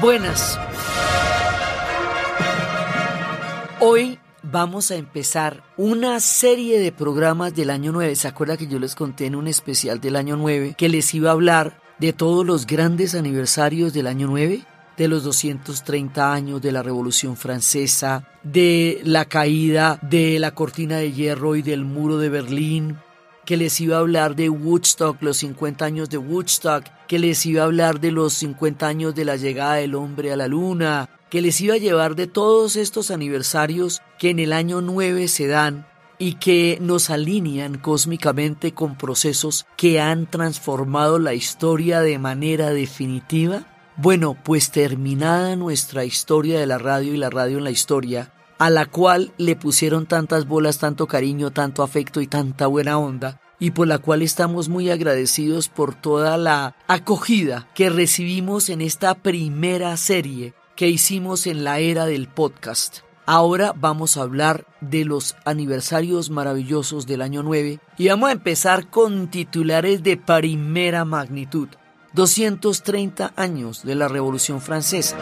Buenas. Hoy vamos a empezar una serie de programas del año 9. ¿Se acuerda que yo les conté en un especial del año 9 que les iba a hablar de todos los grandes aniversarios del año 9? de los 230 años de la Revolución Francesa, de la caída de la cortina de hierro y del muro de Berlín, que les iba a hablar de Woodstock, los 50 años de Woodstock, que les iba a hablar de los 50 años de la llegada del hombre a la luna, que les iba a llevar de todos estos aniversarios que en el año 9 se dan y que nos alinean cósmicamente con procesos que han transformado la historia de manera definitiva. Bueno, pues terminada nuestra historia de la radio y la radio en la historia, a la cual le pusieron tantas bolas, tanto cariño, tanto afecto y tanta buena onda, y por la cual estamos muy agradecidos por toda la acogida que recibimos en esta primera serie que hicimos en la era del podcast. Ahora vamos a hablar de los aniversarios maravillosos del año 9 y vamos a empezar con titulares de primera magnitud. 230 años de la Revolución Francesa.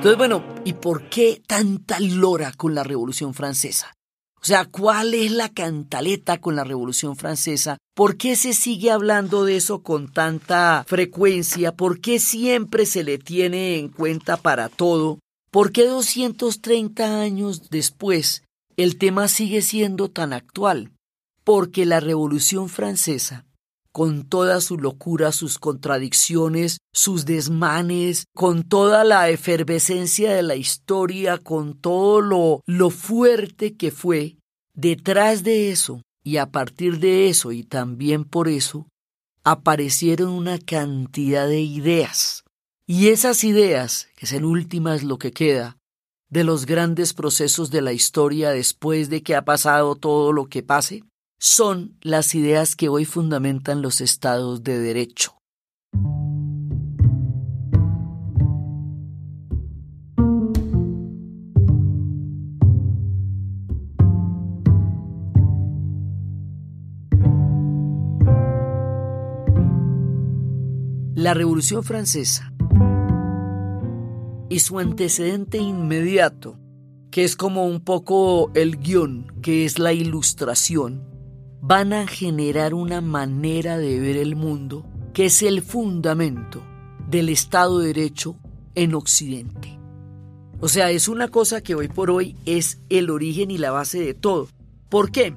Entonces, bueno, ¿y por qué tanta lora con la Revolución Francesa? O sea, ¿cuál es la cantaleta con la Revolución Francesa? ¿Por qué se sigue hablando de eso con tanta frecuencia? ¿Por qué siempre se le tiene en cuenta para todo? ¿Por qué 230 años después el tema sigue siendo tan actual? Porque la Revolución Francesa con toda su locura, sus contradicciones, sus desmanes, con toda la efervescencia de la historia, con todo lo, lo fuerte que fue, detrás de eso, y a partir de eso, y también por eso, aparecieron una cantidad de ideas. Y esas ideas, que es en últimas lo que queda, de los grandes procesos de la historia después de que ha pasado todo lo que pase, son las ideas que hoy fundamentan los estados de derecho. La Revolución Francesa y su antecedente inmediato, que es como un poco el guion, que es la ilustración, van a generar una manera de ver el mundo que es el fundamento del Estado de Derecho en Occidente. O sea, es una cosa que hoy por hoy es el origen y la base de todo. ¿Por qué?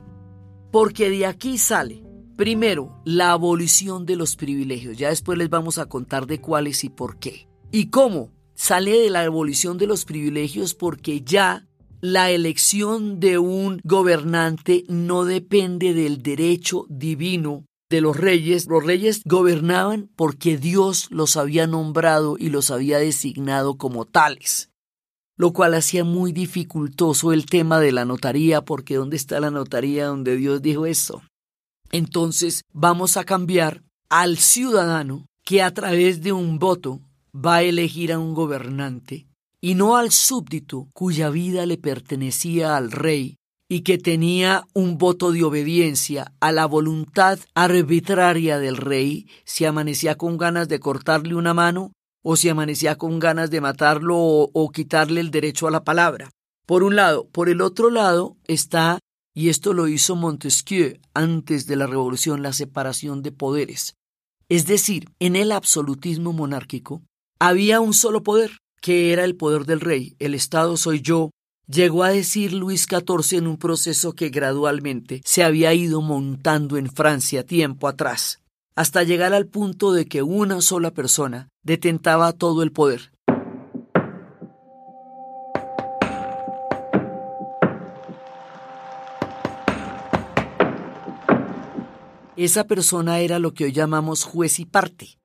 Porque de aquí sale, primero, la abolición de los privilegios. Ya después les vamos a contar de cuáles y por qué. ¿Y cómo? Sale de la abolición de los privilegios porque ya la elección de un gobernante no depende del derecho divino de los reyes. Los reyes gobernaban porque Dios los había nombrado y los había designado como tales, lo cual hacía muy dificultoso el tema de la notaría, porque ¿dónde está la notaría donde Dios dijo eso? Entonces vamos a cambiar al ciudadano que a través de un voto va a elegir a un gobernante y no al súbdito cuya vida le pertenecía al rey y que tenía un voto de obediencia a la voluntad arbitraria del rey si amanecía con ganas de cortarle una mano o si amanecía con ganas de matarlo o, quitarle el derecho a la palabra. Por un lado. Por el otro lado está, y esto lo hizo Montesquieu antes de la revolución, la separación de poderes. Es decir, en el absolutismo monárquico había un solo poder, que era el poder del rey, el Estado soy yo, llegó a decir Luis XIV en un proceso que gradualmente se había ido montando en Francia tiempo atrás, hasta llegar al punto de que una sola persona detentaba todo el poder. Esa persona era lo que hoy llamamos juez y parte.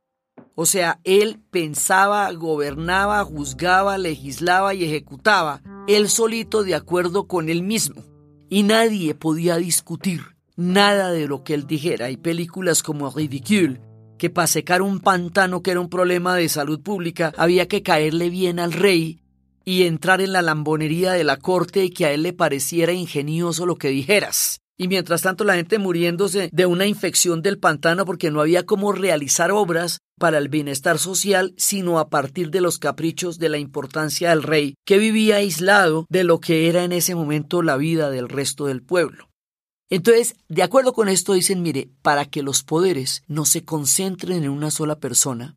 O sea, él pensaba, gobernaba, juzgaba, legislaba y ejecutaba, él solito de acuerdo con él mismo. Y nadie podía discutir nada de lo que él dijera. Hay películas como Ridicule, que para secar un pantano que era un problema de salud pública había que caerle bien al rey y entrar en la lambonería de la corte y que a él le pareciera ingenioso lo que dijeras. Y mientras tanto la gente muriéndose de una infección del pantano porque no había cómo realizar obras para el bienestar social, sino a partir de los caprichos de la importancia del rey, que vivía aislado de lo que era en ese momento la vida del resto del pueblo. Entonces, de acuerdo con esto, dicen, mire, para que los poderes no se concentren en una sola persona,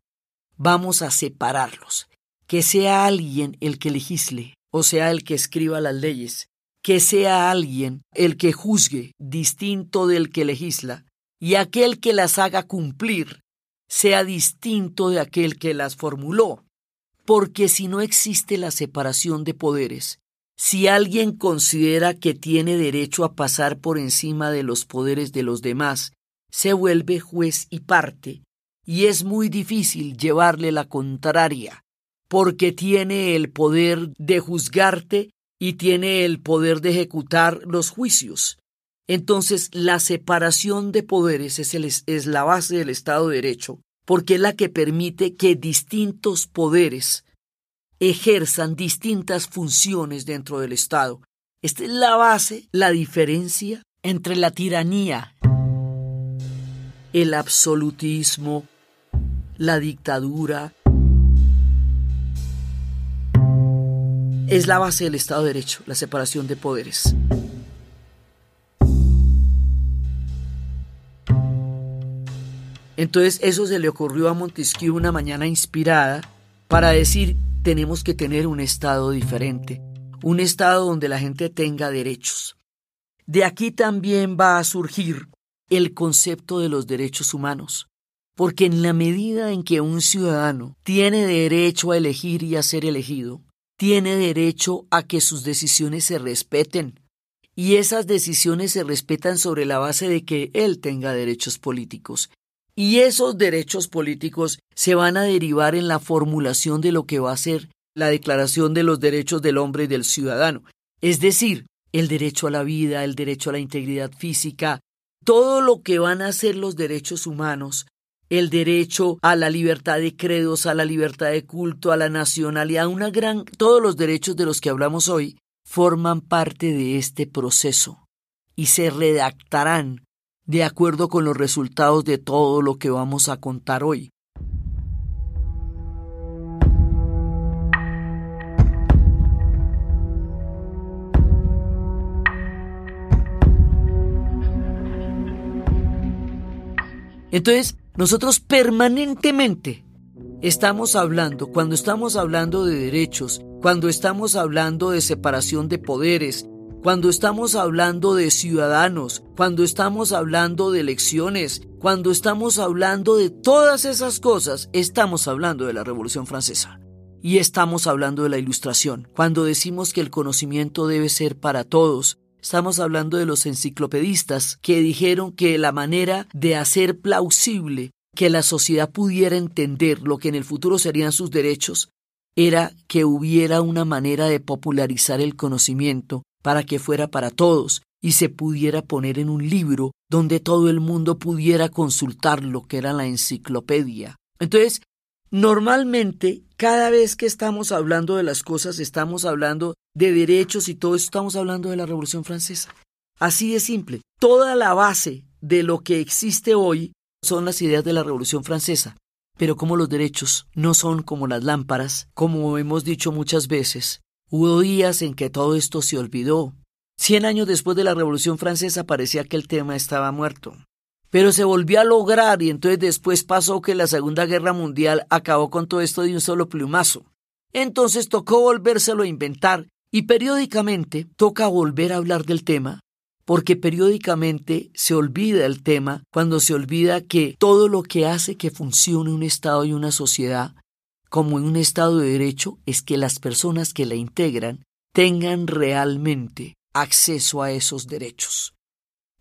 vamos a separarlos que sea alguien el que legisle, o sea, el que escriba las leyes, que sea alguien el que juzgue distinto del que legisla, y aquel que las haga cumplir sea distinto de aquel que las formuló. Porque si no existe la separación de poderes, si alguien considera que tiene derecho a pasar por encima de los poderes de los demás, se vuelve juez y parte, y es muy difícil llevarle la contraria porque tiene el poder de juzgarte y tiene el poder de ejecutar los juicios. Entonces, la separación de poderes es, la base del Estado de Derecho, porque es la que permite que distintos poderes ejerzan distintas funciones dentro del Estado. Esta es la base, la diferencia entre la tiranía, el absolutismo, la dictadura, es la base del Estado de Derecho, la separación de poderes. Entonces eso se le ocurrió a Montesquieu una mañana inspirada para decir tenemos que tener un Estado diferente, un Estado donde la gente tenga derechos. De aquí también va a surgir el concepto de los derechos humanos, porque en la medida en que un ciudadano tiene derecho a elegir y a ser elegido, tiene derecho a que sus decisiones se respeten. Y esas decisiones se respetan sobre la base de que él tenga derechos políticos. Y esos derechos políticos se van a derivar en la formulación de lo que va a ser la Declaración de los Derechos del Hombre y del Ciudadano. Es decir, el derecho a la vida, el derecho a la integridad física, todo lo que van a ser los derechos humanos el derecho a la libertad de credos, a la libertad de culto, a la nacionalidad, una gran todos los derechos de los que hablamos hoy forman parte de este proceso y se redactarán de acuerdo con los resultados de todo lo que vamos a contar hoy. Entonces, nosotros permanentemente estamos hablando, cuando estamos hablando de derechos, cuando estamos hablando de separación de poderes, cuando estamos hablando de ciudadanos, cuando estamos hablando de elecciones, cuando estamos hablando de todas esas cosas, estamos hablando de la Revolución Francesa. Y estamos hablando de la Ilustración. Cuando decimos que el conocimiento debe ser para todos, Estamos hablando de los enciclopedistas que dijeron que la manera de hacer plausible que la sociedad pudiera entender lo que en el futuro serían sus derechos era que hubiera una manera de popularizar el conocimiento para que fuera para todos y se pudiera poner en un libro donde todo el mundo pudiera consultar lo que era la enciclopedia. Entonces, normalmente, cada vez que estamos hablando de las cosas, estamos hablando de derechos y todo eso estamos hablando de la Revolución Francesa. Así de simple. Toda la base de lo que existe hoy son las ideas de la Revolución Francesa. Pero como los derechos no son como las lámparas, como hemos dicho muchas veces, hubo días en que todo esto se olvidó. Cien años después de la Revolución Francesa parecía que el tema estaba muerto. Pero se volvió a lograr y entonces después pasó que la Segunda Guerra Mundial acabó con todo esto de un solo plumazo. Entonces tocó volvérselo a inventar y periódicamente toca volver a hablar del tema, porque periódicamente se olvida el tema cuando se olvida que todo lo que hace que funcione un Estado y una sociedad como en un Estado de Derecho es que las personas que la integran tengan realmente acceso a esos derechos.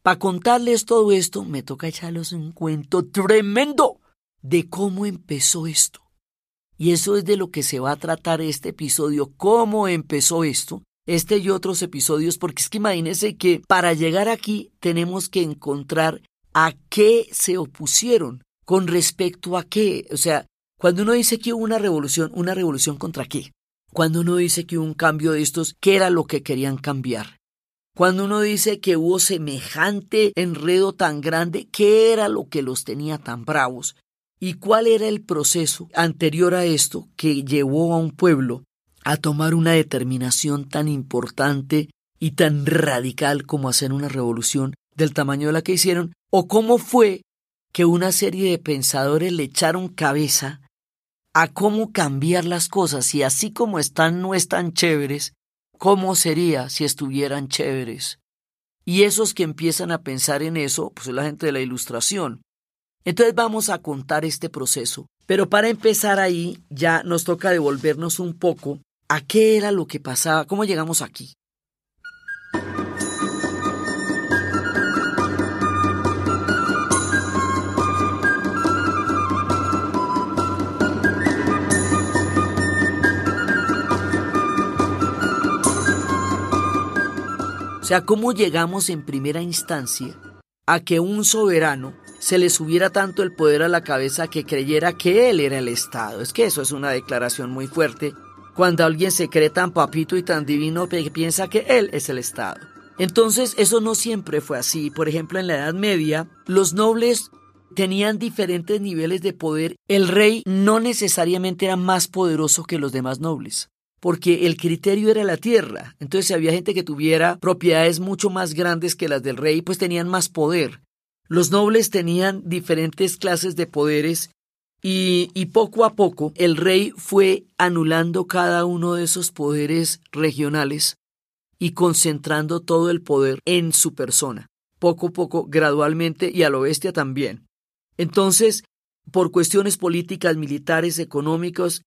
Para contarles todo esto, me toca echarles un cuento tremendo de cómo empezó esto. Y eso es de lo que se va a tratar este episodio, cómo empezó esto, este y otros episodios, porque es que imagínense que para llegar aquí tenemos que encontrar a qué se opusieron, con respecto a qué. O sea, cuando uno dice que hubo una revolución, ¿una revolución contra qué? Cuando uno dice que hubo un cambio de estos, ¿qué era lo que querían cambiar? Cuando uno dice que hubo semejante enredo tan grande, ¿qué era lo que los tenía tan bravos? ¿Y cuál era el proceso anterior a esto que llevó a un pueblo a tomar una determinación tan importante y tan radical como hacer una revolución del tamaño de la que hicieron? ¿O cómo fue que una serie de pensadores le echaron cabeza a cómo cambiar las cosas y así como están no están chéveres, ¿cómo sería si estuvieran chéveres? Y esos que empiezan a pensar en eso, pues es la gente de la ilustración. Entonces vamos a contar este proceso. Pero para empezar ahí ya nos toca devolvernos un poco a qué era lo que pasaba, cómo llegamos aquí. sea, ¿cómo llegamos en primera instancia a que un soberano se le subiera tanto el poder a la cabeza que creyera que él era el Estado? Es que eso es una declaración muy fuerte cuando alguien se cree tan papito y tan divino que piensa que él es el Estado. Entonces, eso no siempre fue así. Por ejemplo, en la Edad Media, los nobles tenían diferentes niveles de poder. El rey no necesariamente era más poderoso que los demás nobles porque el criterio era la tierra. Entonces, si había gente que tuviera propiedades mucho más grandes que las del rey, pues tenían más poder. Los nobles tenían diferentes clases de poderes y, y, poco a poco el rey fue anulando cada uno de esos poderes regionales y concentrando todo el poder en su persona, poco a poco, gradualmente y a lo bestia también. Entonces, por cuestiones políticas, militares, económicas,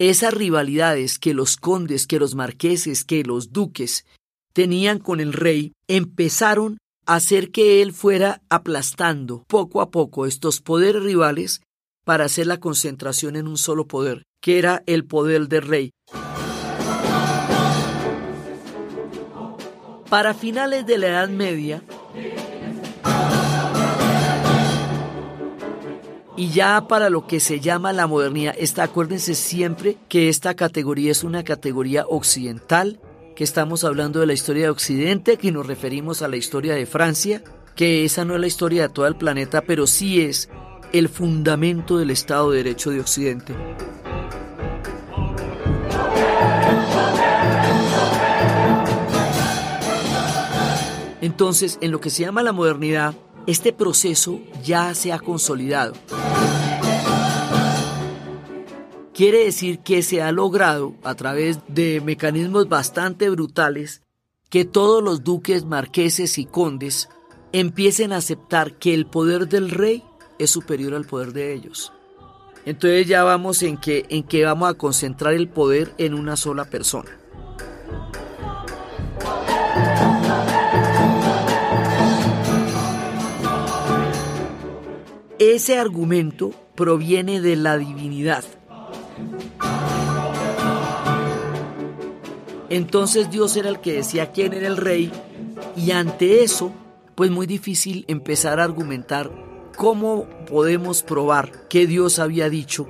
esas rivalidades que los condes, que los marqueses, que los duques tenían con el rey, empezaron hacer que él fuera aplastando poco a poco estos poderes rivales para hacer la concentración en un solo poder, que era el poder del rey. Para finales de la Edad Media, Y ya para lo que se llama la modernidad, está, acuérdense siempre que esta categoría es una categoría occidental, que estamos hablando de la historia de Occidente, que nos referimos a la historia de Francia, que esa no es la historia de todo el planeta, pero sí es el fundamento del Estado de Derecho de Occidente. Entonces, en lo que se llama la modernidad, este proceso ya se ha consolidado. Quiere decir que se ha logrado, a través de mecanismos bastante brutales, que todos los duques, marqueses y condes empiecen a aceptar que el poder del rey es superior al poder de ellos. Entonces ya vamos en que, en que vamos a concentrar el poder en una sola persona. Ese argumento proviene de la divinidad. Entonces Dios era el que decía quién era el rey y ante eso, pues muy difícil empezar a argumentar cómo podemos probar que Dios había dicho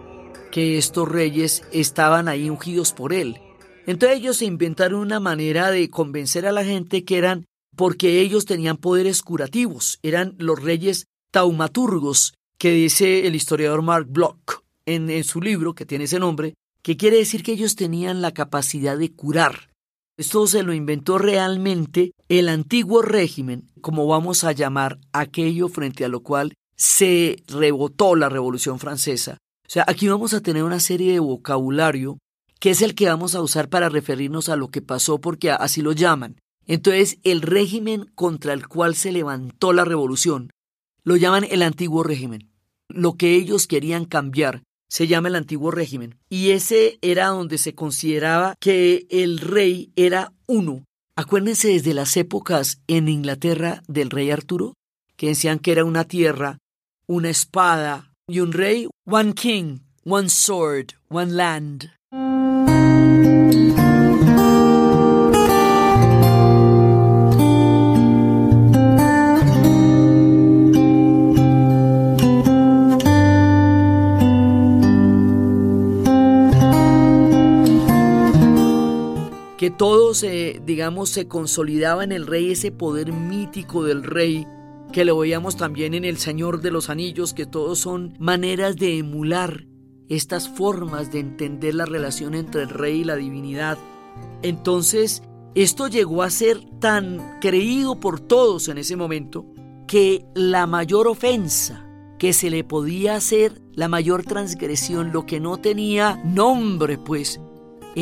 que estos reyes estaban ahí ungidos por él. Entonces ellos se inventaron una manera de convencer a la gente que eran porque ellos tenían poderes curativos, eran los reyes taumaturgos, que dice el historiador Mark Bloch en, su libro, que tiene ese nombre, que quiere decir que ellos tenían la capacidad de curar. Esto se lo inventó realmente el antiguo régimen, como vamos a llamar aquello frente a lo cual se rebotó la Revolución Francesa. O sea, aquí vamos a tener una serie de vocabulario que es el que vamos a usar para referirnos a lo que pasó porque así lo llaman. Entonces, el régimen contra el cual se levantó la revolución lo llaman el antiguo régimen lo que ellos querían cambiar se llama el antiguo régimen. Y ese era donde se consideraba que el rey era uno. Acuérdense desde las épocas en Inglaterra del rey Arturo, que decían que era una tierra, una espada y un rey, one king, one sword, one land. Todo se, digamos, se consolidaba en el rey, ese poder mítico del rey, que lo veíamos también en El Señor de los Anillos, que todos son maneras de emular estas formas de entender la relación entre el rey y la divinidad. Entonces, esto llegó a ser tan creído por todos en ese momento que la mayor ofensa que se le podía hacer, la mayor transgresión, lo que no tenía nombre, pues,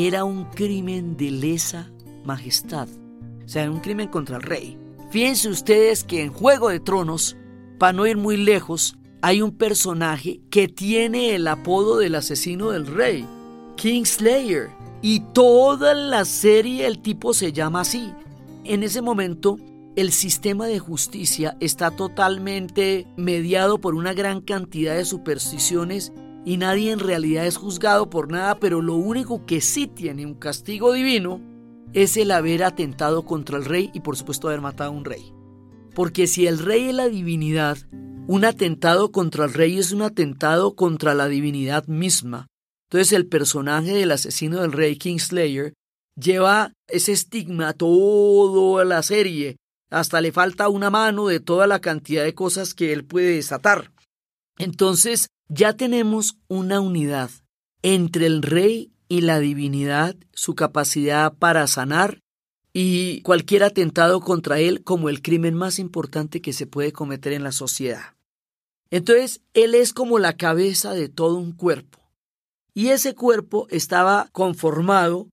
era un crimen de lesa majestad. O sea, un crimen contra el rey. Fíjense ustedes que en Juego de Tronos, para no ir muy lejos, hay un personaje que tiene el apodo del asesino del rey, Kingslayer. Y toda la serie el tipo se llama así. En ese momento, el sistema de justicia está totalmente mediado por una gran cantidad de supersticiones y nadie en realidad es juzgado por nada, pero lo único que sí tiene un castigo divino es el haber atentado contra el rey y por supuesto haber matado a un rey. Porque si el rey es la divinidad, un atentado contra el rey es un atentado contra la divinidad misma. Entonces el personaje del asesino del rey Kingslayer lleva ese estigma toda la serie. Hasta le falta una mano de toda la cantidad de cosas que él puede desatar. Entonces ya tenemos una unidad entre el rey y la divinidad, su capacidad para sanar y cualquier atentado contra él como el crimen más importante que se puede cometer en la sociedad. Entonces, él es como la cabeza de todo un cuerpo. Y ese cuerpo estaba conformado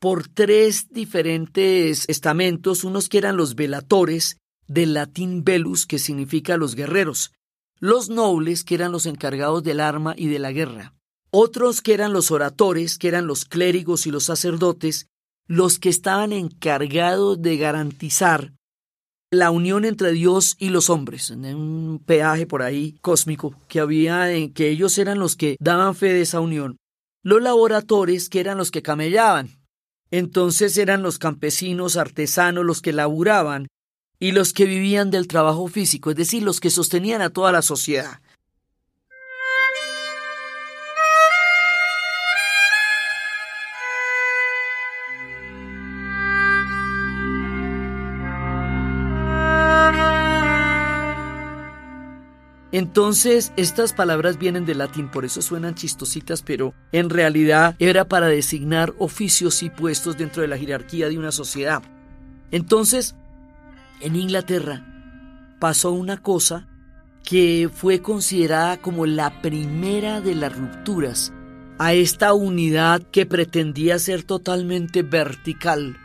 por tres diferentes estamentos, unos que eran los velatores, del latín velus, que significa los guerreros, los nobles, que eran los encargados del arma y de la guerra, otros que eran los oradores, que eran los clérigos y los sacerdotes, los que estaban encargados de garantizar la unión entre Dios y los hombres, en un peaje por ahí cósmico que había en que ellos eran los que daban fe de esa unión. Los laboradores, que eran los que camellaban. Entonces eran los campesinos, artesanos, los que laburaban y los que vivían del trabajo físico, es decir, los que sostenían a toda la sociedad. Entonces, estas palabras vienen del latín, por eso suenan chistositas, pero en realidad era para designar oficios y puestos dentro de la jerarquía de una sociedad. Entonces, en Inglaterra pasó una cosa que fue considerada como la primera de las rupturas a esta unidad que pretendía ser totalmente vertical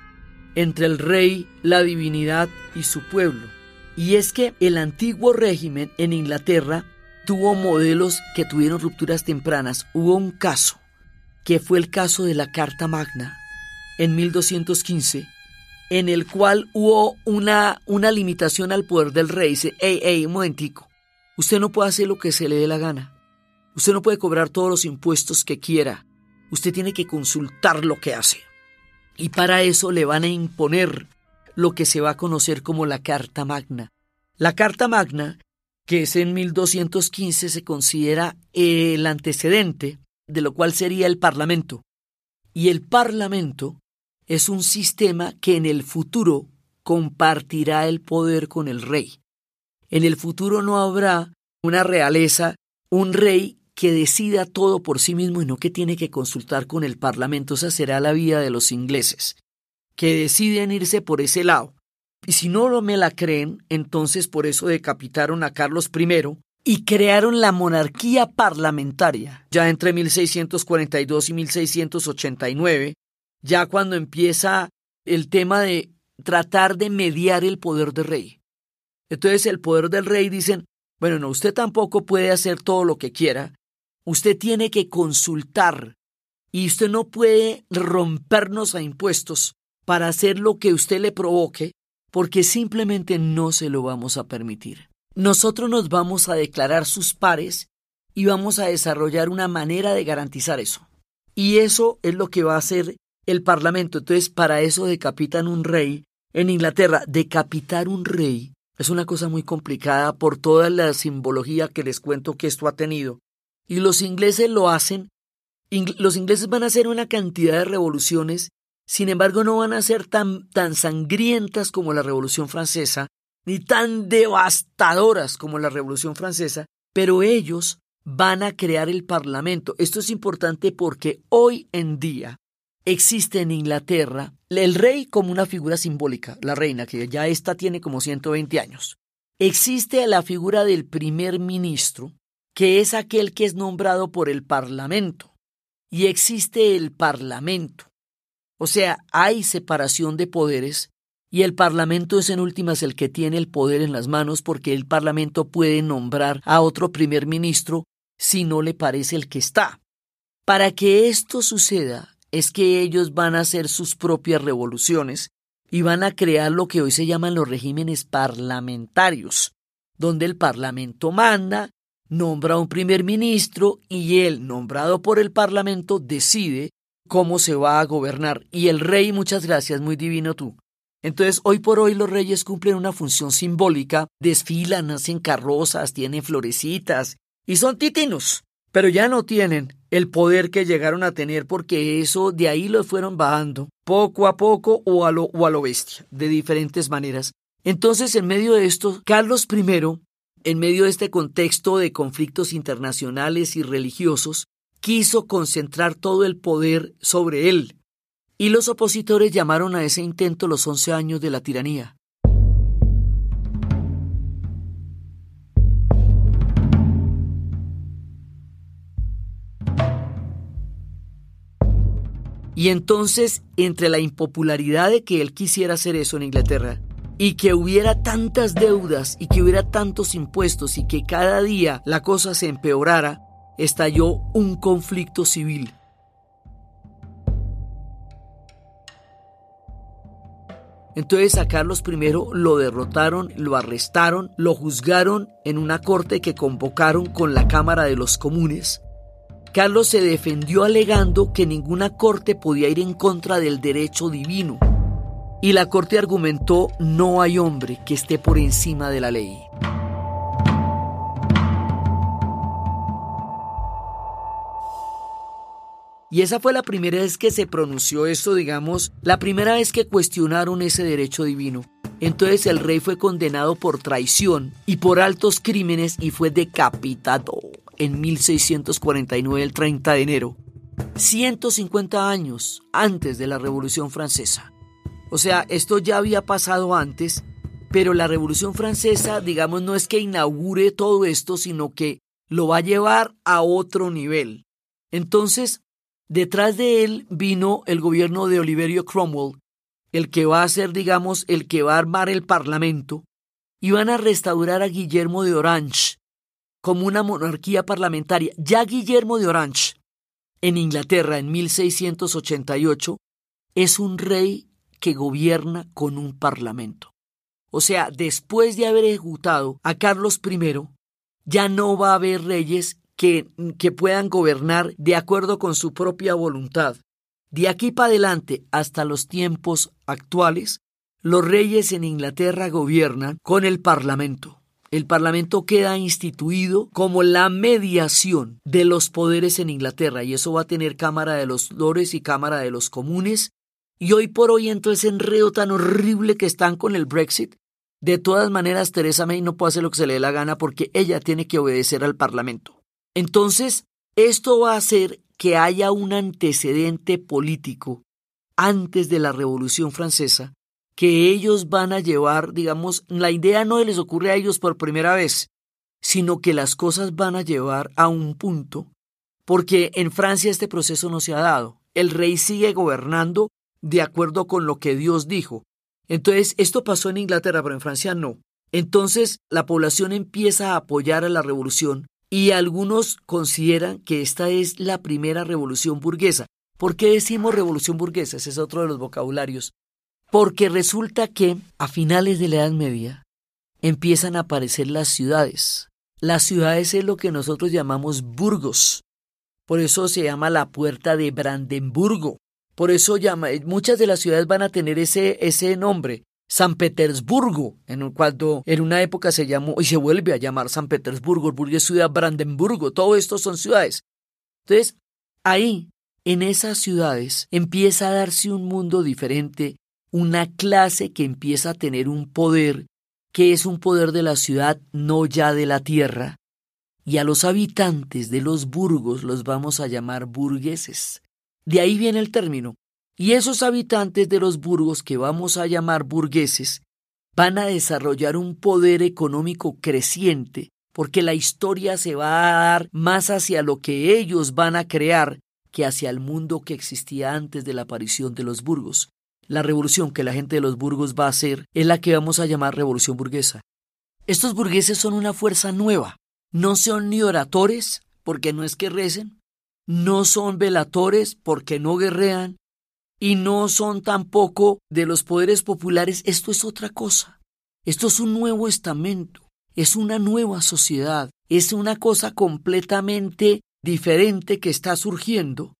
entre el rey, la divinidad y su pueblo. Y es que el antiguo régimen en Inglaterra tuvo modelos que tuvieron rupturas tempranas. Hubo un caso, que fue el caso de la Carta Magna, en 1215, en el cual hubo una, una limitación al poder del rey. Dice, hey, hey, un momentico, usted no puede hacer lo que se le dé la gana. Usted no puede cobrar todos los impuestos que quiera. Usted tiene que consultar lo que hace. Y para eso le van a imponer lo que se va a conocer como la Carta Magna. La Carta Magna, que es en 1215, se considera el antecedente de lo cual sería el Parlamento. Y el Parlamento es un sistema que en el futuro compartirá el poder con el rey. En el futuro no habrá una realeza, un rey que decida todo por sí mismo y no que tiene que consultar con el Parlamento. Esa será la vida de los ingleses que deciden irse por ese lado. Y si no me la creen, entonces por eso decapitaron a Carlos I y crearon la monarquía parlamentaria, ya entre 1642 y 1689, ya cuando empieza el tema de tratar de mediar el poder del rey. Entonces el poder del rey dicen, bueno, no, usted tampoco puede hacer todo lo que quiera, usted tiene que consultar y usted no puede rompernos a impuestos para hacer lo que usted le provoque, porque simplemente no se lo vamos a permitir. Nosotros nos vamos a declarar sus pares y vamos a desarrollar una manera de garantizar eso. Y eso es lo que va a hacer el Parlamento. Entonces, para eso decapitan un rey. En Inglaterra, decapitar un rey es una cosa muy complicada por toda la simbología que les cuento que esto ha tenido. Y los ingleses lo hacen. los ingleses van a hacer una cantidad de revoluciones Sin embargo, no van a ser tan, tan sangrientas como la Revolución Francesa, ni tan devastadoras como la Revolución Francesa, pero ellos van a crear el Parlamento. Esto es importante porque hoy en día existe en Inglaterra el rey como una figura simbólica, la reina, que ya esta tiene como 120 años. Existe la figura del primer ministro, que es aquel que es nombrado por el Parlamento. Y existe el Parlamento. O sea, hay separación de poderes y el Parlamento es en últimas el que tiene el poder en las manos porque el Parlamento puede nombrar a otro primer ministro si no le parece el que está. Para que esto suceda es que ellos van a hacer sus propias revoluciones y van a crear lo que hoy se llaman los regímenes parlamentarios, donde el Parlamento manda, nombra a un primer ministro y él, nombrado por el Parlamento, decide cómo se va a gobernar. Y el rey, muchas gracias, muy divino tú. Entonces, hoy por hoy los reyes cumplen una función simbólica, desfilan, hacen carrozas, tienen florecitas y son titinos, pero ya no tienen el poder que llegaron a tener porque eso de ahí lo fueron bajando, poco a poco o a lo, o a lo bestia, de diferentes maneras. Entonces, en medio de esto, Carlos I, en medio de este contexto de conflictos internacionales y religiosos, quiso concentrar todo el poder sobre él, y los opositores llamaron a ese intento los once años de la tiranía. Y entonces, entre la impopularidad de que él quisiera hacer eso en Inglaterra, y que hubiera tantas deudas y que hubiera tantos impuestos y que cada día la cosa se empeorara, estalló un conflicto civil. Entonces a Carlos I lo derrotaron, lo arrestaron, lo juzgaron en una corte que convocaron con la Cámara de los Comunes. Carlos se defendió alegando que ninguna corte podía ir en contra del derecho divino. Y la corte argumentó no hay hombre que esté por encima de la ley. Y esa fue la primera vez que se pronunció esto, digamos, la primera vez que cuestionaron ese derecho divino. Entonces el rey fue condenado por traición y por altos crímenes y fue decapitado en 1649, el 30 de enero, 150 años antes de la Revolución Francesa. O sea, esto ya había pasado antes, pero la Revolución Francesa, digamos, no es que inaugure todo esto, sino que lo va a llevar a otro nivel. Entonces, Detrás de él vino el gobierno de Oliverio Cromwell, el que va a ser, digamos, el que va a armar el parlamento, y van a restaurar a Guillermo de Orange como una monarquía parlamentaria. Ya Guillermo de Orange, en Inglaterra en 1688, es un rey que gobierna con un parlamento. O sea, después de haber ejecutado a Carlos I, ya no va a haber reyes que, puedan gobernar de acuerdo con su propia voluntad. De aquí para adelante, hasta los tiempos actuales, los reyes en Inglaterra gobiernan con el Parlamento. El Parlamento queda instituido como la mediación de los poderes en Inglaterra y eso va a tener Cámara de los Lores y Cámara de los Comunes. Y hoy por hoy entonces ese enredo tan horrible que están con el Brexit, de todas maneras Teresa May no puede hacer lo que se le dé la gana porque ella tiene que obedecer al Parlamento. Entonces, esto va a hacer que haya un antecedente político antes de la Revolución Francesa que ellos van a llevar, digamos, la idea no les ocurre a ellos por primera vez, sino que las cosas van a llevar a un punto, porque en Francia este proceso no se ha dado. El rey sigue gobernando de acuerdo con lo que Dios dijo. Entonces, esto pasó en Inglaterra, pero en Francia no. Entonces, la población empieza a apoyar a la revolución y algunos consideran que esta es la primera revolución burguesa. ¿Por qué decimos revolución burguesa? Ese es otro de los vocabularios. Porque resulta que a finales de la Edad Media empiezan a aparecer las ciudades. Las ciudades es lo que nosotros llamamos burgos. Por eso se llama la puerta de Brandenburgo. Por eso llama, muchas de las ciudades van a tener ese, ese nombre. San Petersburgo, en cuando en una época se llamó y se vuelve a llamar San Petersburgo, Burgo es ciudad Brandenburgo, todo esto son ciudades. Entonces, ahí en esas ciudades empieza a darse un mundo diferente, una clase que empieza a tener un poder que es un poder de la ciudad, no ya de la tierra, y a los habitantes de los burgos los vamos a llamar burgueses. De ahí viene el término. Y esos habitantes de los burgos que vamos a llamar burgueses van a desarrollar un poder económico creciente, porque la historia se va a dar más hacia lo que ellos van a crear que hacia el mundo que existía antes de la aparición de los burgos. La revolución que la gente de los burgos va a hacer es la que vamos a llamar revolución burguesa. Estos burgueses son una fuerza nueva. No son ni oradores, porque no es que recen, no son velatores, porque no guerrean, y no son tampoco de los poderes populares. Esto es otra cosa. Esto es un nuevo estamento, es una nueva sociedad, es una cosa completamente diferente que está surgiendo,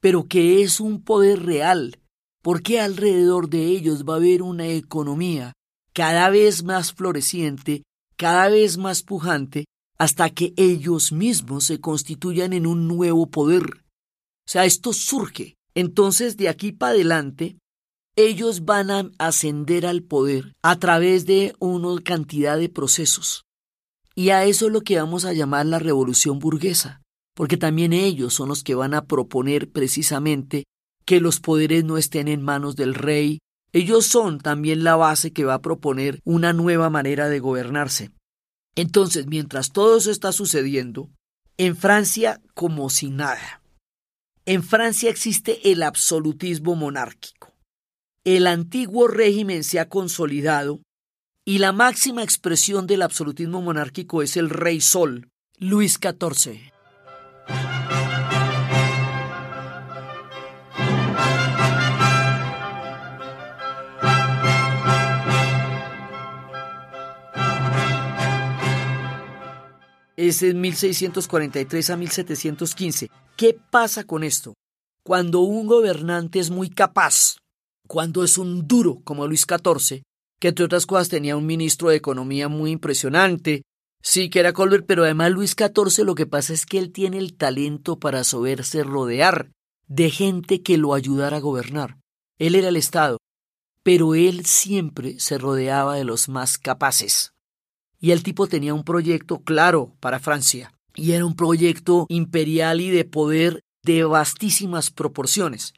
pero que es un poder real, porque alrededor de ellos va a haber una economía cada vez más floreciente, cada vez más pujante, hasta que ellos mismos se constituyan en un nuevo poder. O sea, esto surge. Entonces, de aquí para adelante, ellos van a ascender al poder a través de una cantidad de procesos. Y a eso es lo que vamos a llamar la revolución burguesa, porque también ellos son los que van a proponer precisamente que los poderes no estén en manos del rey. Ellos son también la base que va a proponer una nueva manera de gobernarse. Entonces, mientras todo eso está sucediendo, en Francia como si nada. En Francia existe el absolutismo monárquico. El antiguo régimen se ha consolidado y la máxima expresión del absolutismo monárquico es el rey Sol, Luis XIV. Es en 1643 a 1715. ¿Qué pasa con esto? Cuando un gobernante es muy capaz, cuando es un duro como Luis XIV, que entre otras cosas tenía un ministro de Economía muy impresionante, sí que era Colbert, pero además Luis XIV lo que pasa es que él tiene el talento para saberse rodear de gente que lo ayudara a gobernar. Él era el Estado, pero él siempre se rodeaba de los más capaces. Y el tipo tenía un proyecto claro para Francia. Y era un proyecto imperial y de poder de vastísimas proporciones.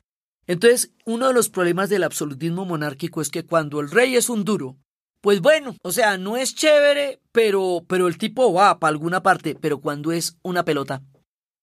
Entonces, uno de los problemas del absolutismo monárquico es que cuando el rey es un duro, pues bueno, o sea, no es chévere, pero, pero el tipo va para alguna parte, pero cuando es una pelota,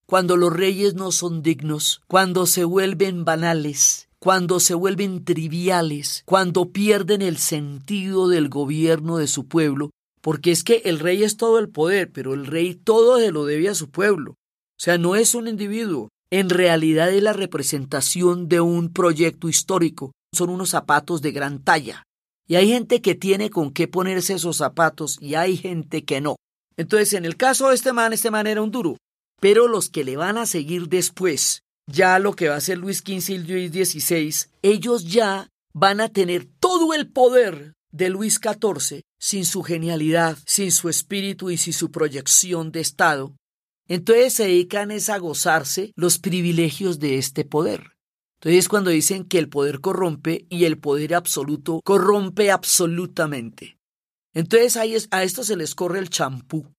cuando los reyes no son dignos, cuando se vuelven banales, cuando se vuelven triviales, cuando pierden el sentido del gobierno de su pueblo, porque es que el rey es todo el poder, pero el rey todo se lo debe a su pueblo. O sea, no es un individuo. En realidad es la representación de un proyecto histórico. Son unos zapatos de gran talla. Y hay gente que tiene con qué ponerse esos zapatos y hay gente que no. Entonces, en el caso de este man, este man era un duro. Pero los que le van a seguir después, ya lo que va a ser Luis XV y Luis XVI, ellos ya van a tener todo el poder de Luis XIV, sin su genialidad, sin su espíritu y sin su proyección de Estado, entonces se dedican es a gozarse los privilegios de este poder. Entonces cuando dicen que el poder corrompe y el poder absoluto corrompe absolutamente. Entonces a esto se les corre el champú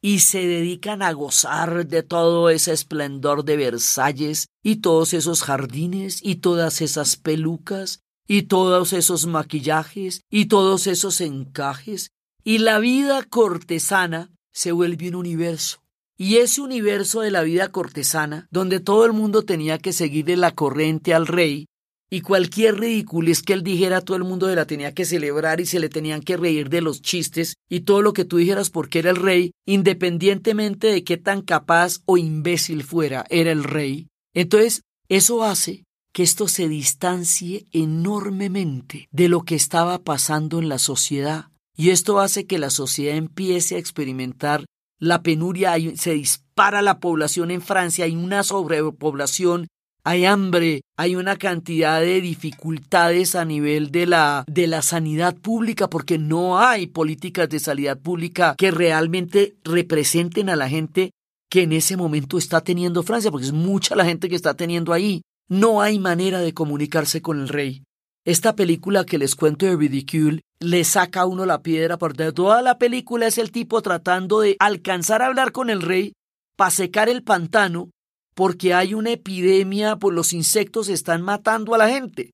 y se dedican a gozar de todo ese esplendor de Versalles y todos esos jardines y todas esas pelucas y todos esos maquillajes y todos esos encajes, y la vida cortesana se vuelve un universo. Y ese universo de la vida cortesana, donde todo el mundo tenía que seguirle la corriente al rey, y cualquier ridiculez que él dijera, todo el mundo se la tenía que celebrar y se le tenían que reír de los chistes y todo lo que tú dijeras porque era el rey, independientemente de qué tan capaz o imbécil fuera, era el rey. Entonces, eso hace que esto se distancie enormemente de lo que estaba pasando en la sociedad. Y esto hace que la sociedad empiece a experimentar la penuria, se dispara la población en Francia, hay una sobrepoblación, hay hambre, hay una cantidad de dificultades a nivel de la, de la sanidad pública, porque no hay políticas de sanidad pública que realmente representen a la gente que en ese momento está teniendo Francia, porque es mucha la gente que está teniendo ahí. No hay manera de comunicarse con el rey. Esta película que les cuento de Ridicule le saca a uno la piedra porque toda la película es el tipo tratando de alcanzar a hablar con el rey para secar el pantano porque hay una epidemia, pues los insectos están matando a la gente.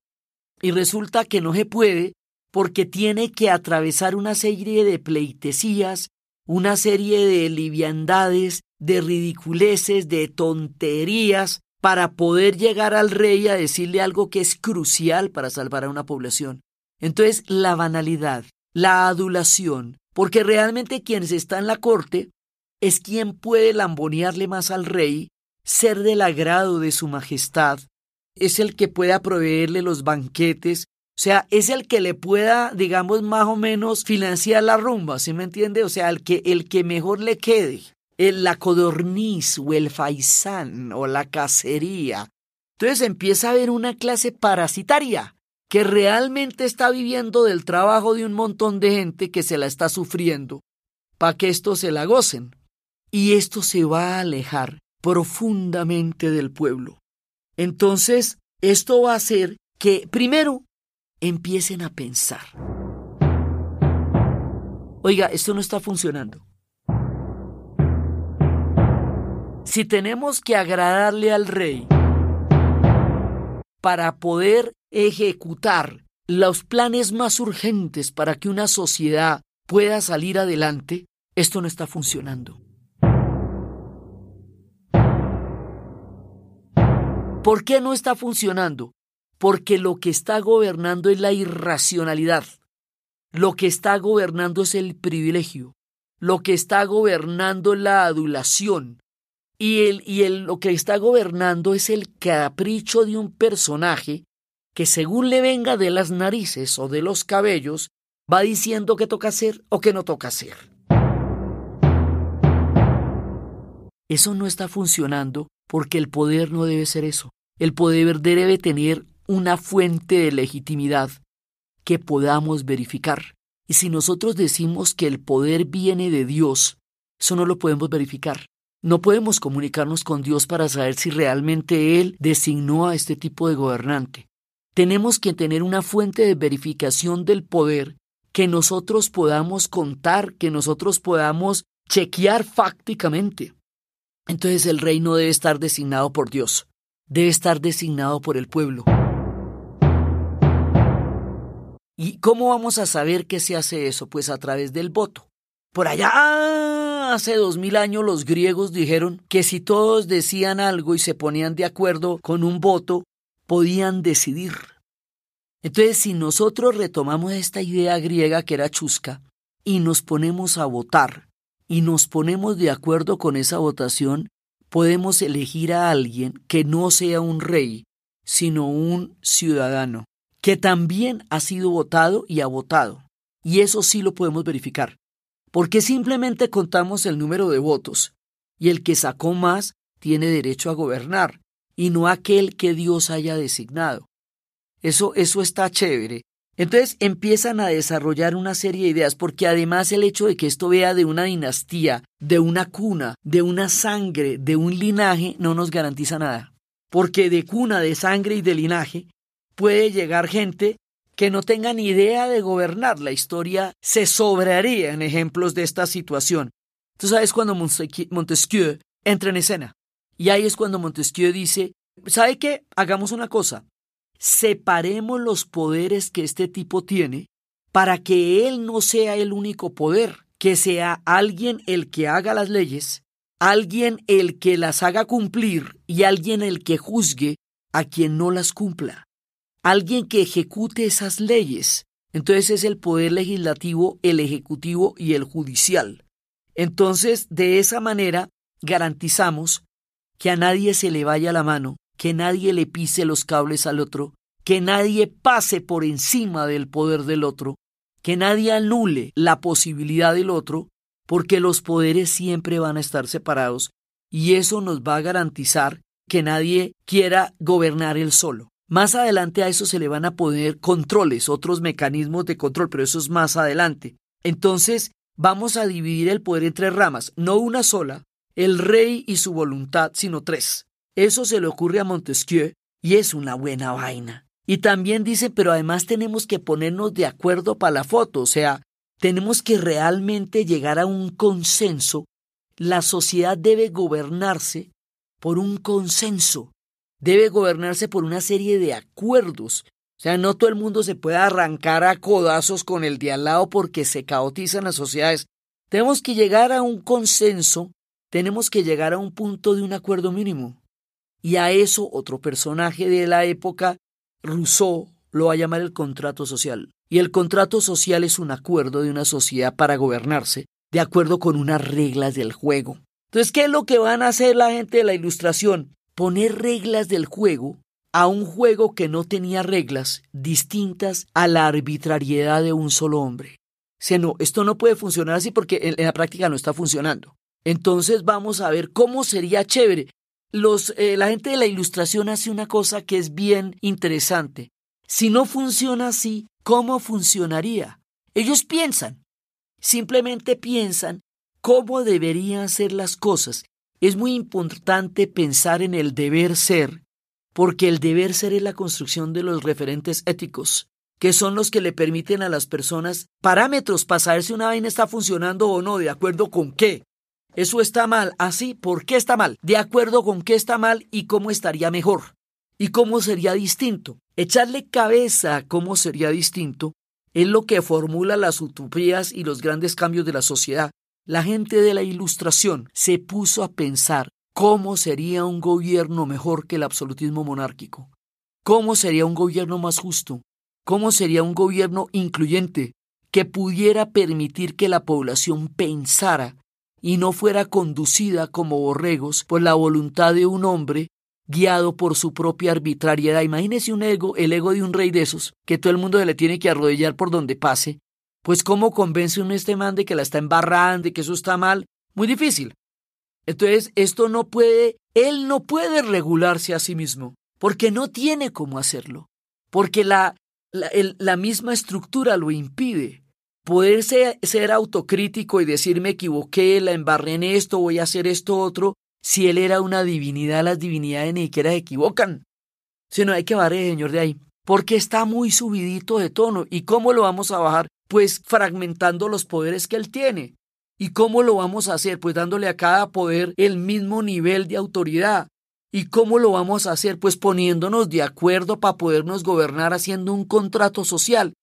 Y resulta que no se puede porque tiene que atravesar una serie de pleitesías, una serie de liviandades, de ridiculeces, de tonterías, para poder llegar al rey a decirle algo que es crucial para salvar a una población. Entonces, la banalidad, la adulación, porque realmente quien está en la corte es quien puede lambonearle más al rey, ser del agrado de su majestad, es el que pueda proveerle los banquetes, o sea, es el que le pueda, digamos, más o menos financiar la rumba, ¿sí me entiende? O sea, el que, el que mejor le quede. El, la codorniz o el faisán o la cacería. Entonces empieza a haber una clase parasitaria que realmente está viviendo del trabajo de un montón de gente que se la está sufriendo para que esto se la gocen. Y esto se va a alejar profundamente del pueblo. Entonces, esto va a hacer que, primero, empiecen a pensar. Oiga, esto no está funcionando. Si tenemos que agradarle al rey para poder ejecutar los planes más urgentes para que una sociedad pueda salir adelante, esto no está funcionando. ¿Por qué no está funcionando? Porque lo que está gobernando es la irracionalidad. Lo que está gobernando es el privilegio. Lo que está gobernando es la adulación. Y, el, y el, lo que está gobernando es el capricho de un personaje que según le venga de las narices o de los cabellos, va diciendo qué toca hacer o qué no toca hacer. Eso no está funcionando porque el poder no debe ser eso. El poder debe tener una fuente de legitimidad que podamos verificar. Y si nosotros decimos que el poder viene de Dios, eso no lo podemos verificar. No podemos comunicarnos con Dios para saber si realmente Él designó a este tipo de gobernante. Tenemos que tener una fuente de verificación del poder que nosotros podamos contar, que nosotros podamos chequear fácticamente. Entonces el reino debe estar designado por Dios debe estar designado por el pueblo. ¿Y cómo vamos a saber que se hace eso? Pues a través del voto. Por allá, hace dos mil años, los griegos dijeron que si todos decían algo y se ponían de acuerdo con un voto, podían decidir. Entonces, si nosotros retomamos esta idea griega que era chusca y nos ponemos a votar y nos ponemos de acuerdo con esa votación, podemos elegir a alguien que no sea un rey, sino un ciudadano, que también ha sido votado y ha votado. Y eso sí lo podemos verificar, porque simplemente contamos el número de votos, y el que sacó más tiene derecho a gobernar, y no aquel que Dios haya designado. Eso, eso está chévere, entonces empiezan a desarrollar una serie de ideas, porque además el hecho de que esto vea de una dinastía, de una cuna, de una sangre, de un linaje, no nos garantiza nada. Porque de cuna, de sangre y de linaje puede llegar gente que no tenga ni idea de gobernar. La historia se sobraría en ejemplos de esta situación. Tú sabes cuando Montesquieu entra en escena. Y ahí es cuando Montesquieu dice, ¿sabe qué? Hagamos una cosa separemos los poderes que este tipo tiene para que él no sea el único poder, que sea alguien el que haga las leyes, alguien el que las haga cumplir y alguien el que juzgue a quien no las cumpla, alguien que ejecute esas leyes. Entonces es el poder legislativo, el ejecutivo y el judicial. Entonces, de esa manera, garantizamos que a nadie se le vaya la mano, que nadie le pise los cables al otro, que nadie pase por encima del poder del otro, que nadie anule la posibilidad del otro, porque los poderes siempre van a estar separados y eso nos va a garantizar que nadie quiera gobernar él solo. Más adelante a eso se le van a poner controles, otros mecanismos de control, pero eso es más adelante. Entonces, vamos a dividir el poder en tres ramas, no una sola, el rey y su voluntad, sino tres. Eso se le ocurre a Montesquieu y es una buena vaina. Y también dice, pero además tenemos que ponernos de acuerdo para la foto, o sea, tenemos que realmente llegar a un consenso. La sociedad debe gobernarse por un consenso, debe gobernarse por una serie de acuerdos. O sea, no todo el mundo se puede arrancar a codazos con el de al lado porque se caotizan las sociedades. Tenemos que llegar a un consenso, tenemos que llegar a un punto de un acuerdo mínimo. Y a eso otro personaje de la época Rousseau lo va a llamar el contrato social. Y el contrato social es un acuerdo de una sociedad para gobernarse, de acuerdo con unas reglas del juego. Entonces, ¿qué es lo que van a hacer la gente de la ilustración? Poner reglas del juego a un juego que no tenía reglas distintas a la arbitrariedad de un solo hombre. O sea, no, esto no puede funcionar así porque en, la práctica no está funcionando. Entonces vamos a ver cómo sería chévere los, eh, la gente de la ilustración hace una cosa que es bien interesante. Si no funciona así, ¿cómo funcionaría? Ellos piensan, simplemente piensan cómo deberían ser las cosas. Es muy importante pensar en el deber ser, porque el deber ser es la construcción de los referentes éticos, que son los que le permiten a las personas parámetros para saber si una vaina está funcionando o no, de acuerdo con qué. Eso está mal. Así, ¿por qué está mal? De acuerdo con qué está mal y cómo estaría mejor. ¿Y cómo sería distinto? Echarle cabeza a cómo sería distinto es lo que formula las utopías y los grandes cambios de la sociedad. La gente de la Ilustración se puso a pensar cómo sería un gobierno mejor que el absolutismo monárquico, cómo sería un gobierno más justo, cómo sería un gobierno incluyente que pudiera permitir que la población pensara y no fuera conducida como borregos por la voluntad de un hombre guiado por su propia arbitrariedad. Imagínese un ego, el ego de un rey de esos, que todo el mundo le tiene que arrodillar por donde pase. Pues cómo convence un este man de que la está embarrando, y que eso está mal. Muy difícil. Entonces, esto no puede, él no puede regularse a sí mismo, porque no tiene cómo hacerlo, porque la, la, misma estructura lo impide poder ser, autocrítico y decir me equivoqué, la embarré en esto, voy a hacer esto otro, si él era una divinidad, las divinidades ni siquiera se equivocan. Si no hay que bajar señor de ahí, porque está muy subidito de tono. ¿Y cómo lo vamos a bajar? Pues fragmentando los poderes que él tiene. ¿Y cómo lo vamos a hacer? Pues dándole a cada poder el mismo nivel de autoridad. ¿Y cómo lo vamos a hacer? Pues poniéndonos de acuerdo para podernos gobernar haciendo un contrato social.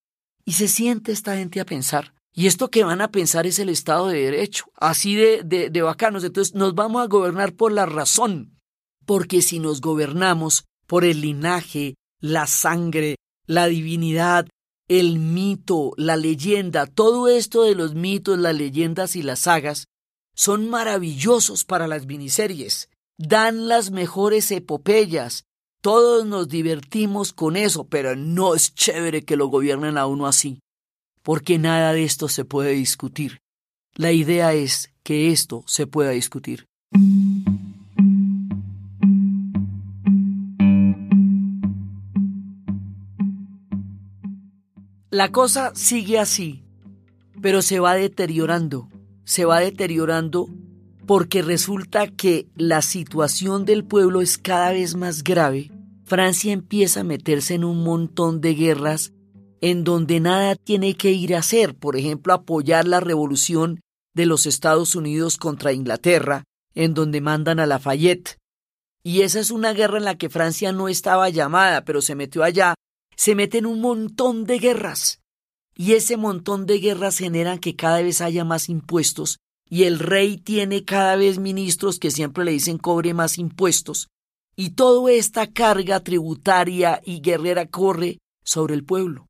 Y se siente esta gente a pensar. Y esto que van a pensar es el Estado de Derecho, así de, de, de bacanos. Entonces nos vamos a gobernar por la razón. Porque si nos gobernamos por el linaje, la sangre, la divinidad, el mito, la leyenda, todo esto de los mitos, las leyendas y las sagas, son maravillosos para las miniseries. Dan las mejores epopeyas, todos nos divertimos con eso, pero no es chévere que lo gobiernen a uno así, porque nada de esto se puede discutir. La idea es que esto se pueda discutir. La cosa sigue así, pero se va deteriorando, se va deteriorando porque resulta que la situación del pueblo es cada vez más grave Francia empieza a meterse en un montón de guerras en donde nada tiene que ir a hacer, por ejemplo, apoyar la revolución de los Estados Unidos contra Inglaterra, en donde mandan a Lafayette. Y esa es una guerra en la que Francia no estaba llamada, pero se metió allá. Se mete en un montón de guerras. Y ese montón de guerras generan que cada vez haya más impuestos y el rey tiene cada vez ministros que siempre le dicen cobre más impuestos y toda esta carga tributaria y guerrera corre sobre el pueblo.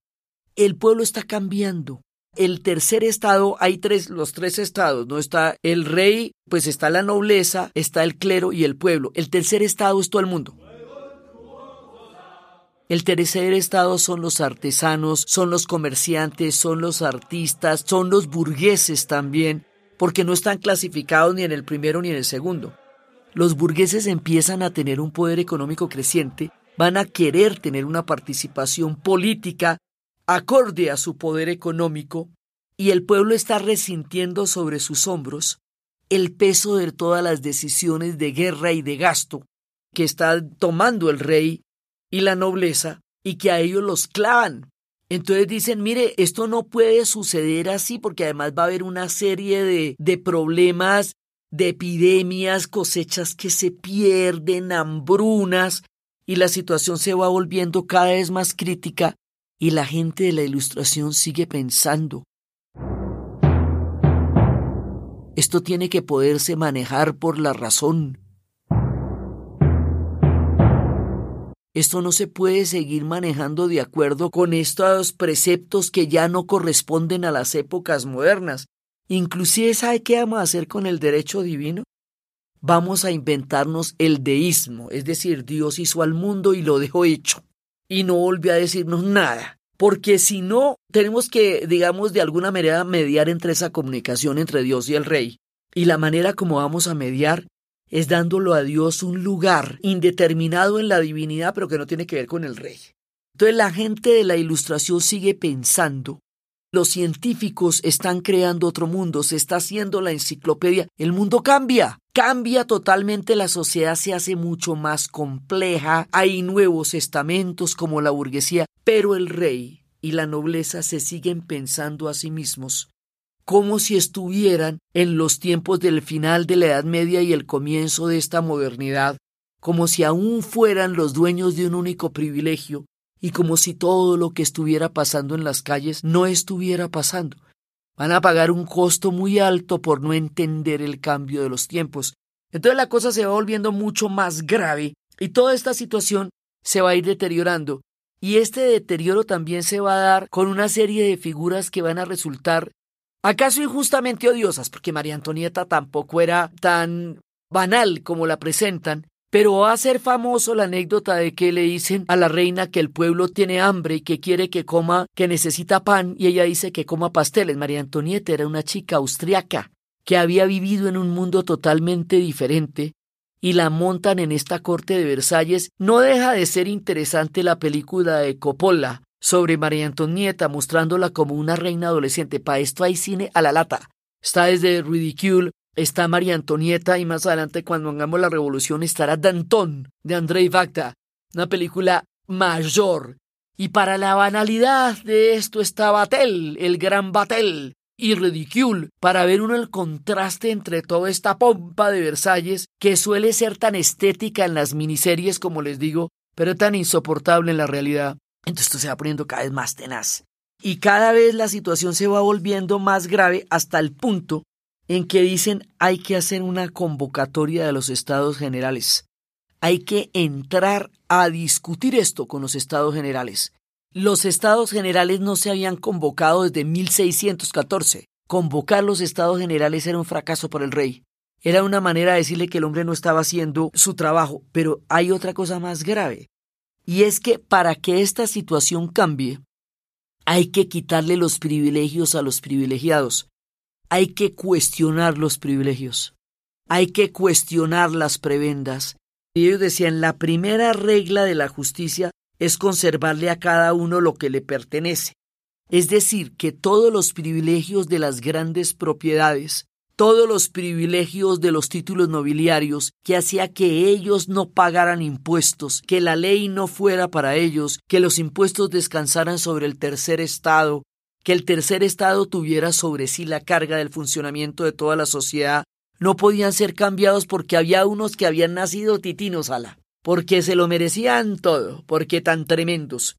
El pueblo está cambiando. El tercer estado, hay tres, los tres estados, ¿no? Está el rey, pues está la nobleza, está el clero y el pueblo. El tercer estado es todo el mundo. El tercer estado son los artesanos, son los comerciantes, son los artistas, son los burgueses también, porque no están clasificados ni en el primero ni en el segundo. Los burgueses empiezan a tener un poder económico creciente, van a querer tener una participación política acorde a su poder económico, y el pueblo está resintiendo sobre sus hombros el peso de todas las decisiones de guerra y de gasto que está tomando el rey y la nobleza y que a ellos los clavan. Entonces dicen, mire, esto no puede suceder así porque además va a haber una serie de, de problemas, de epidemias, cosechas que se pierden, hambrunas, y la situación se va volviendo cada vez más crítica y la gente de la ilustración sigue pensando. Esto tiene que poderse manejar por la razón. Esto no se puede seguir manejando de acuerdo con estos preceptos que ya no corresponden a las épocas modernas. Inclusive, ¿sabe qué vamos a hacer con el derecho divino? Vamos a inventarnos el deísmo, es decir, Dios hizo al mundo y lo dejó hecho, y no volvió a decirnos nada. Porque si no, tenemos que, digamos, de alguna manera mediar entre esa comunicación entre Dios y el Rey. Y la manera como vamos a mediar es dándolo a Dios un lugar indeterminado en la divinidad, pero que no tiene que ver con el rey. Entonces la gente de la ilustración sigue pensando. Los científicos están creando otro mundo, se está haciendo la enciclopedia. El mundo cambia, cambia totalmente, la sociedad se hace mucho más compleja, hay nuevos estamentos como la burguesía, pero el rey y la nobleza se siguen pensando a sí mismos como si estuvieran en los tiempos del final de la Edad Media y el comienzo de esta modernidad, como si aún fueran los dueños de un único privilegio y como si todo lo que estuviera pasando en las calles no estuviera pasando. Van a pagar un costo muy alto por no entender el cambio de los tiempos. Entonces la cosa se va volviendo mucho más grave y toda esta situación se va a ir deteriorando. Y este deterioro también se va a dar con una serie de figuras que van a resultar ¿Acaso injustamente odiosas? Porque María Antonieta tampoco era tan banal como la presentan, pero va a ser famoso la anécdota de que le dicen a la reina que el pueblo tiene hambre y que quiere que coma, que necesita pan, y ella dice que coma pasteles. María Antonieta era una chica austriaca que había vivido en un mundo totalmente diferente, y la montan en esta corte de Versalles. No deja de ser interesante la película de Coppola, sobre María Antonieta, mostrándola como una reina adolescente. Para esto hay cine a la lata. Está desde Ridicule, está María Antonieta y más adelante cuando hagamos la revolución estará Danton de Andrei Vacta, una película mayor. Y para la banalidad de esto está Batel, el gran Batel, y Ridicule, para ver uno el contraste entre toda esta pompa de Versalles que suele ser tan estética en las miniseries como les digo, pero tan insoportable en la realidad. Entonces esto se va poniendo cada vez más tenaz. Y cada vez la situación se va volviendo más grave hasta el punto en que dicen hay que hacer una convocatoria de los estados generales. Hay que entrar a discutir esto con los estados generales. Los estados generales no se habían convocado desde 1614. Convocar los estados generales era un fracaso para el rey. Era una manera de decirle que el hombre no estaba haciendo su trabajo. Pero hay otra cosa más grave. Y es que para que esta situación cambie, hay que quitarle los privilegios a los privilegiados. Hay que cuestionar los privilegios. Hay que cuestionar las prebendas. Y ellos decían, la primera regla de la justicia es conservarle a cada uno lo que le pertenece. Es decir, que todos los privilegios de las grandes propiedades todos los privilegios de los títulos nobiliarios, que hacía que ellos no pagaran impuestos, que la ley no fuera para ellos, que los impuestos descansaran sobre el tercer Estado, que el tercer Estado tuviera sobre sí la carga del funcionamiento de toda la sociedad, no podían ser cambiados porque había unos que habían nacido titinos ala, porque se lo merecían todo, porque tan tremendos.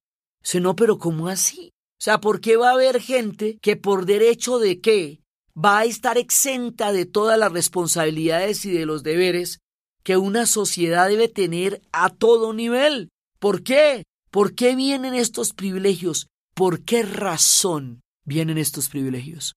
no, pero ¿cómo así? O sea, ¿por qué va a haber gente que por derecho de qué va a estar exenta de todas las responsabilidades y de los deberes que una sociedad debe tener a todo nivel. ¿Por qué? ¿Por qué vienen estos privilegios? ¿Por qué razón vienen estos privilegios?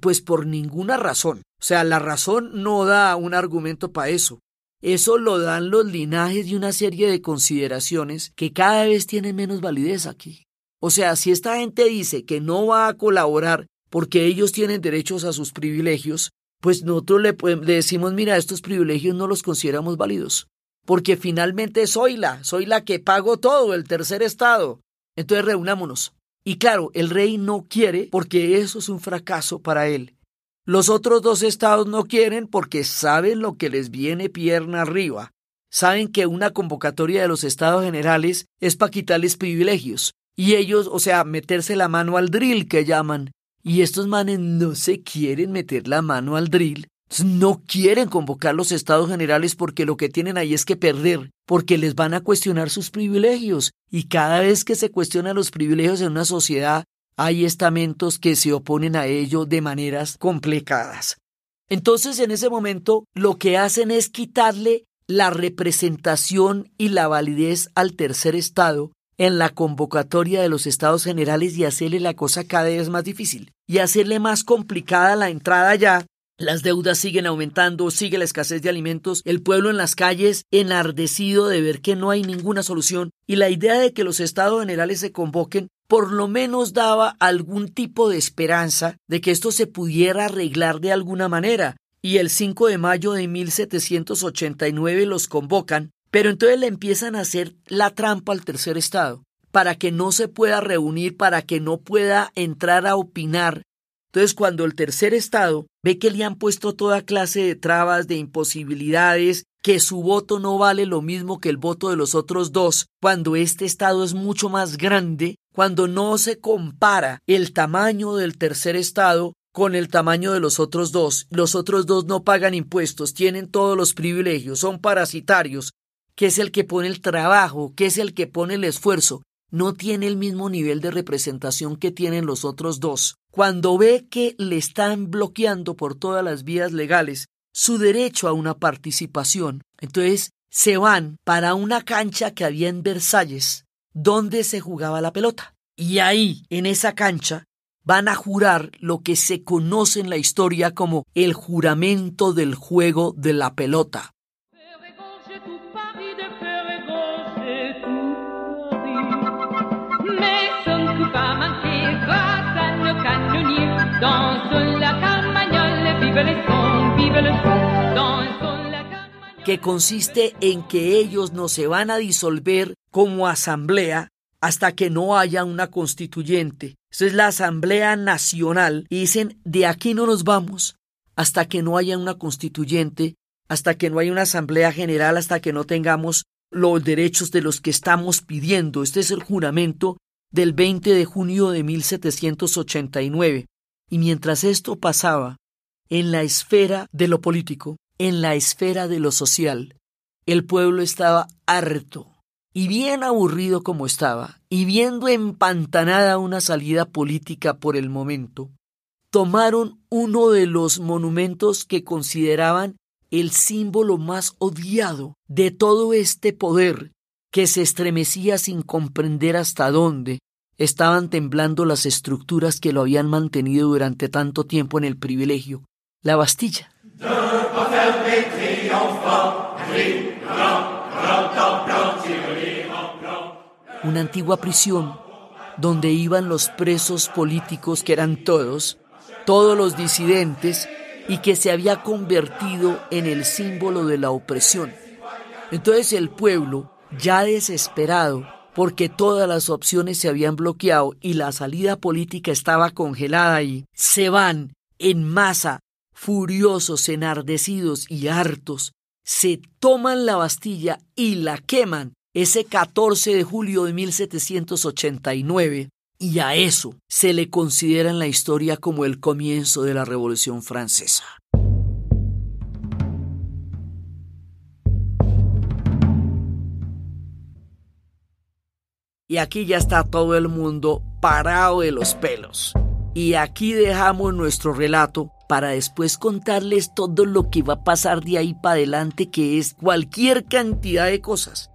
Pues por ninguna razón. O sea, la razón no da un argumento para eso. Eso lo dan los linajes y una serie de consideraciones que cada vez tienen menos validez aquí. O sea, si esta gente dice que no va a colaborar porque ellos tienen derechos a sus privilegios, pues nosotros le, decimos, mira, estos privilegios no los consideramos válidos, porque finalmente soy la, soy la que pago todo, el tercer estado. Entonces reunámonos. Y claro, el rey no quiere porque eso es un fracaso para él. Los otros dos estados no quieren porque saben lo que les viene pierna arriba. Saben que una convocatoria de los estados generales es para quitarles privilegios. Y ellos, o sea, meterse la mano al drill que llaman. Y estos manes no se quieren meter la mano al drill. No quieren convocar los estados generales porque lo que tienen ahí es que perder, porque les van a cuestionar sus privilegios. Y cada vez que se cuestionan los privilegios en una sociedad, hay estamentos que se oponen a ello de maneras complicadas. Entonces, en ese momento, lo que hacen es quitarle la representación y la validez al tercer estado en la convocatoria de los estados generales y hacerle la cosa cada vez más difícil y hacerle más complicada la entrada ya las deudas siguen aumentando, sigue la escasez de alimentos, el pueblo en las calles enardecido de ver que no hay ninguna solución y la idea de que los estados generales se convoquen por lo menos daba algún tipo de esperanza de que esto se pudiera arreglar de alguna manera. Y el 5 de mayo de 1789 los convocan, pero entonces le empiezan a hacer la trampa al tercer estado, para que no se pueda reunir, para que no pueda entrar a opinar. Entonces, cuando el tercer estado ve que le han puesto toda clase de trabas, de imposibilidades, que su voto no vale lo mismo que el voto de los otros dos, cuando este estado es mucho más grande, cuando no se compara el tamaño del tercer estado con el tamaño de los otros dos, los otros dos no pagan impuestos, tienen todos los privilegios, son parasitarios, que es el que pone el trabajo, que es el que pone el esfuerzo, no tiene el mismo nivel de representación que tienen los otros dos. Cuando ve que le están bloqueando por todas las vías legales su derecho a una participación, entonces se van para una cancha que había en Versalles, donde se jugaba la pelota. Y ahí, en esa cancha, van a jurar lo que se conoce en la historia como el juramento del juego de la pelota. Que consiste en que ellos no se van a disolver como asamblea hasta que no haya una constituyente. Esa es la Asamblea Nacional y dicen, de aquí no nos vamos hasta que no haya una constituyente, hasta que no haya una Asamblea General, hasta que no tengamos los derechos de los que estamos pidiendo. Este es el juramento del 20 de junio de 1789. Y mientras esto pasaba, en la esfera de lo político, en la esfera de lo social, el pueblo estaba harto y bien aburrido como estaba, y viendo empantanada una salida política por el momento, tomaron uno de los monumentos que consideraban el símbolo más odiado de todo este poder que se estremecía sin comprender hasta dónde estaban temblando las estructuras que lo habían mantenido durante tanto tiempo en el privilegio, la Bastilla. Una antigua prisión donde iban los presos políticos que eran todos, todos los disidentes, y que se había convertido en el símbolo de la opresión. Entonces el pueblo, ya desesperado, porque todas las opciones se habían bloqueado y la salida política estaba congelada y se van en masa, furiosos, enardecidos y hartos, se toman la Bastilla y la queman ese 14 de julio de 1789, y a eso se le considera en la historia como el comienzo de la Revolución Francesa. Y aquí ya está todo el mundo parado de los pelos. Y aquí dejamos nuestro relato para después contarles todo lo que va a pasar de ahí para adelante, que es cualquier cantidad de cosas.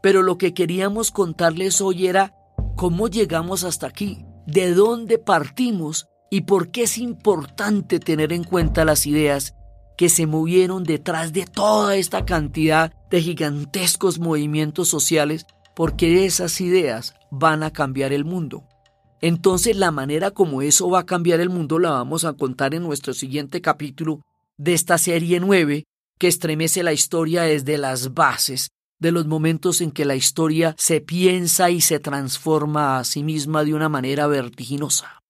Pero lo que queríamos contarles hoy era cómo llegamos hasta aquí, de dónde partimos y por qué es importante tener en cuenta las ideas que se movieron detrás de toda esta cantidad de gigantescos movimientos sociales porque esas ideas van a cambiar el mundo. Entonces la manera como eso va a cambiar el mundo la vamos a contar en nuestro siguiente capítulo de esta serie 9 que estremece la historia desde las bases, de los momentos en que la historia se piensa y se transforma a sí misma de una manera vertiginosa.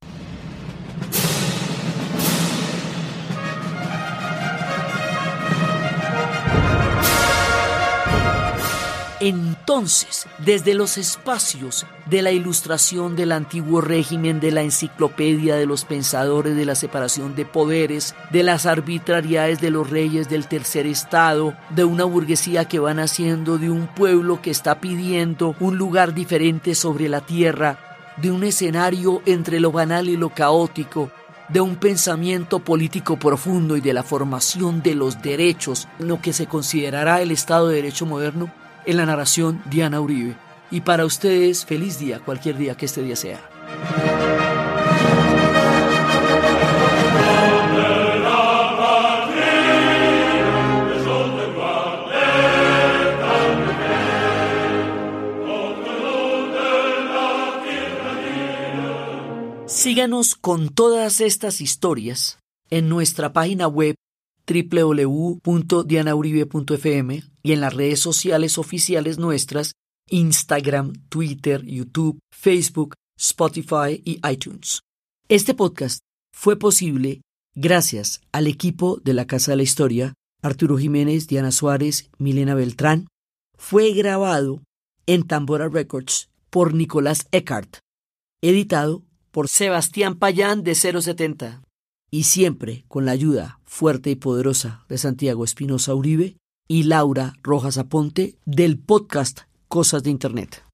Entonces, desde los espacios de la ilustración del antiguo régimen, de la enciclopedia de los pensadores, de la separación de poderes, de las arbitrariedades de los reyes del tercer estado, de una burguesía que va naciendo, de un pueblo que está pidiendo un lugar diferente sobre la tierra, de un escenario entre lo banal y lo caótico, de un pensamiento político profundo y de la formación de los derechos, lo que se considerará el Estado de Derecho moderno, en la narración Diana Uribe. Y para ustedes, feliz día, cualquier día que este día sea. Síganos con todas estas historias en nuestra página web www.dianauribe.fm y en las redes sociales oficiales nuestras Instagram, Twitter, YouTube, Facebook, Spotify y iTunes. Este podcast fue posible gracias al equipo de la Casa de la Historia, Arturo Jiménez, Diana Suárez, Milena Beltrán. Fue grabado en Tambora Records por Nicolás Eckart, editado por Sebastián Payán de 070 y siempre con la ayuda fuerte y poderosa de Santiago Espinosa Uribe y Laura Rojas Aponte del podcast Cosas de Internet.